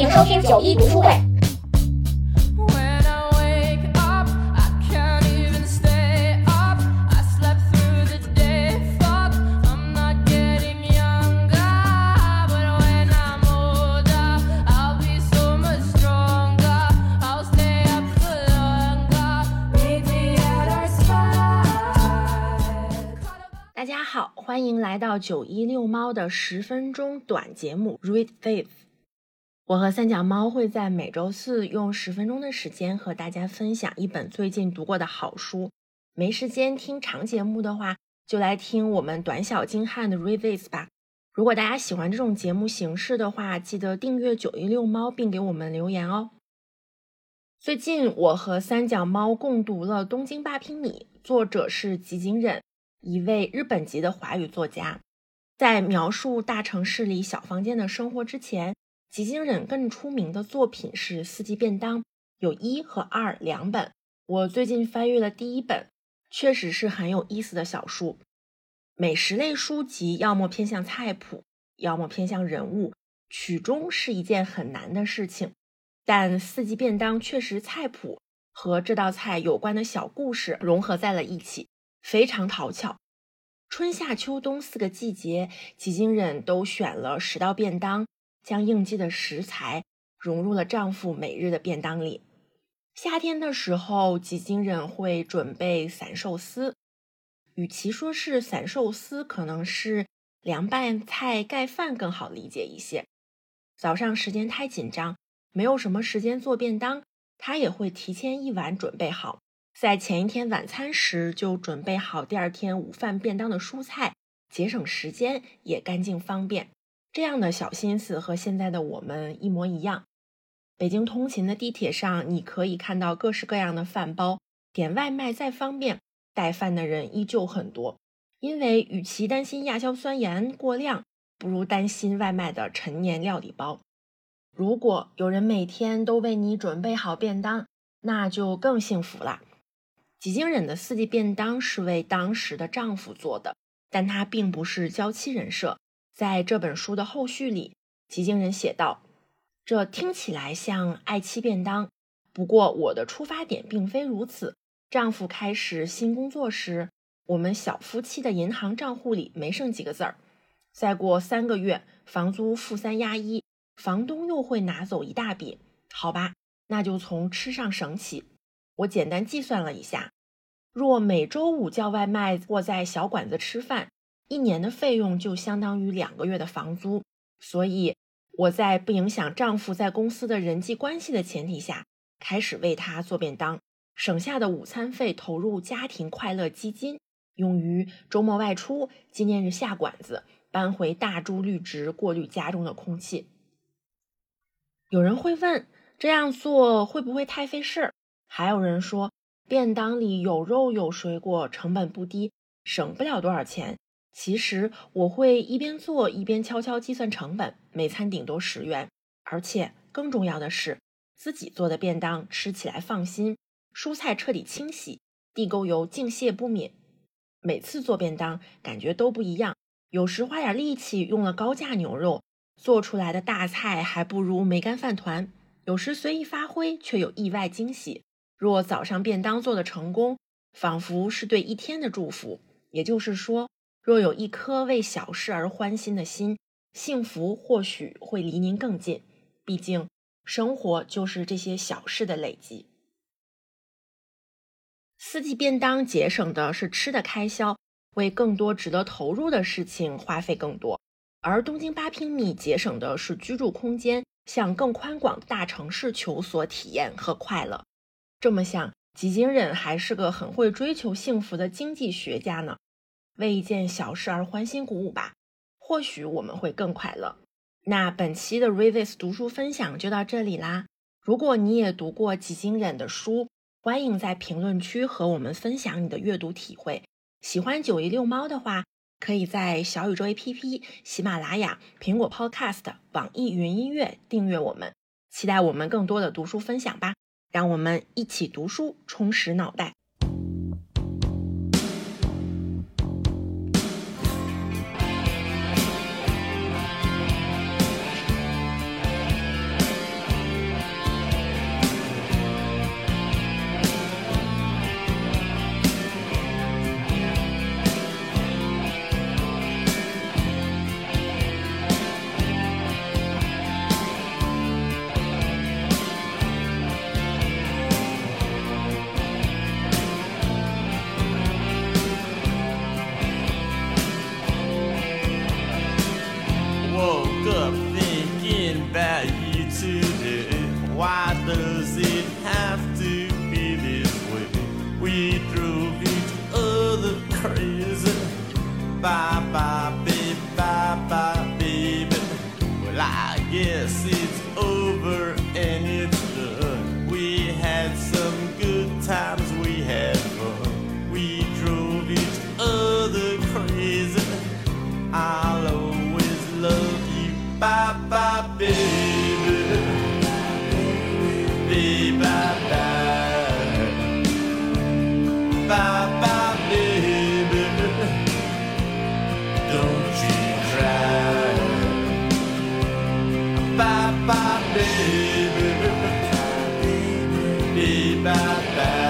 迎收听九一读书会。大家好，欢迎来到九一遛猫的十分钟短节目 Read Faith。我和三脚猫会在每周四用十分钟的时间和大家分享一本最近读过的好书。没时间听长节目的话，就来听我们短小精悍的 Revis 吧。如果大家喜欢这种节目形式的话，记得订阅九一六猫，并给我们留言哦。最近我和三脚猫共读了《东京八平米》，作者是吉井忍。一位日本籍的华语作家，在描述大城市里小房间的生活之前，吉井忍更出名的作品是《四季便当》，有一和二两本。我最近翻阅了第一本，确实是很有意思的小书。美食类书籍要么偏向菜谱，要么偏向人物，曲中是一件很难的事情。但《四季便当》确实菜谱和这道菜有关的小故事融合在了一起。非常讨巧，春夏秋冬四个季节，吉井忍都选了十道便当，将应季的食材融入了丈夫每日的便当里。夏天的时候，吉井忍会准备散寿司，与其说是散寿司，可能是凉拌菜盖饭更好理解一些。早上时间太紧张，没有什么时间做便当，他也会提前一晚准备好。在前一天晚餐时就准备好第二天午饭便当的蔬菜，节省时间也干净方便。这样的小心思和现在的我们一模一样。北京通勤的地铁上，你可以看到各式各样的饭包。点外卖再方便，带饭的人依旧很多。因为与其担心亚硝酸盐过量，不如担心外卖的陈年料理包。如果有人每天都为你准备好便当，那就更幸福了。吉井忍的四季便当是为当时的丈夫做的，但他并不是娇妻人设。在这本书的后续里，吉井忍写道：“这听起来像爱妻便当，不过我的出发点并非如此。丈夫开始新工作时，我们小夫妻的银行账户里没剩几个子儿。再过三个月，房租负三押一，房东又会拿走一大笔。好吧，那就从吃上省起。”我简单计算了一下，若每周五叫外卖或在小馆子吃饭，一年的费用就相当于两个月的房租。所以我在不影响丈夫在公司的人际关系的前提下，开始为他做便当，省下的午餐费投入家庭快乐基金，用于周末外出、纪念日下馆子、搬回大株绿植过滤家中的空气。有人会问，这样做会不会太费事儿？还有人说，便当里有肉有水果，成本不低，省不了多少钱。其实我会一边做一边悄悄计算成本，每餐顶多十元。而且更重要的是，自己做的便当吃起来放心，蔬菜彻底清洗，地沟油净屑不敏。每次做便当感觉都不一样，有时花点力气用了高价牛肉，做出来的大菜还不如梅干饭团；有时随意发挥，却有意外惊喜。若早上便当做的成功，仿佛是对一天的祝福。也就是说，若有一颗为小事而欢心的心，幸福或许会离您更近。毕竟，生活就是这些小事的累积。四季便当节省的是吃的开销，为更多值得投入的事情花费更多；而东京八平米节省的是居住空间，向更宽广大城市求索体验和快乐。这么想，吉井忍还是个很会追求幸福的经济学家呢。为一件小事而欢欣鼓舞吧，或许我们会更快乐。那本期的 Revis 读书分享就到这里啦。如果你也读过吉井忍的书，欢迎在评论区和我们分享你的阅读体会。喜欢九一遛猫的话，可以在小宇宙 APP、喜马拉雅、苹果 Podcast、网易云音乐订阅我们，期待我们更多的读书分享吧。让我们一起读书，充实脑袋。Why does it have to be this way? We drove each other crazy. Bye bye, baby, bye bye, baby. Well, I guess right back.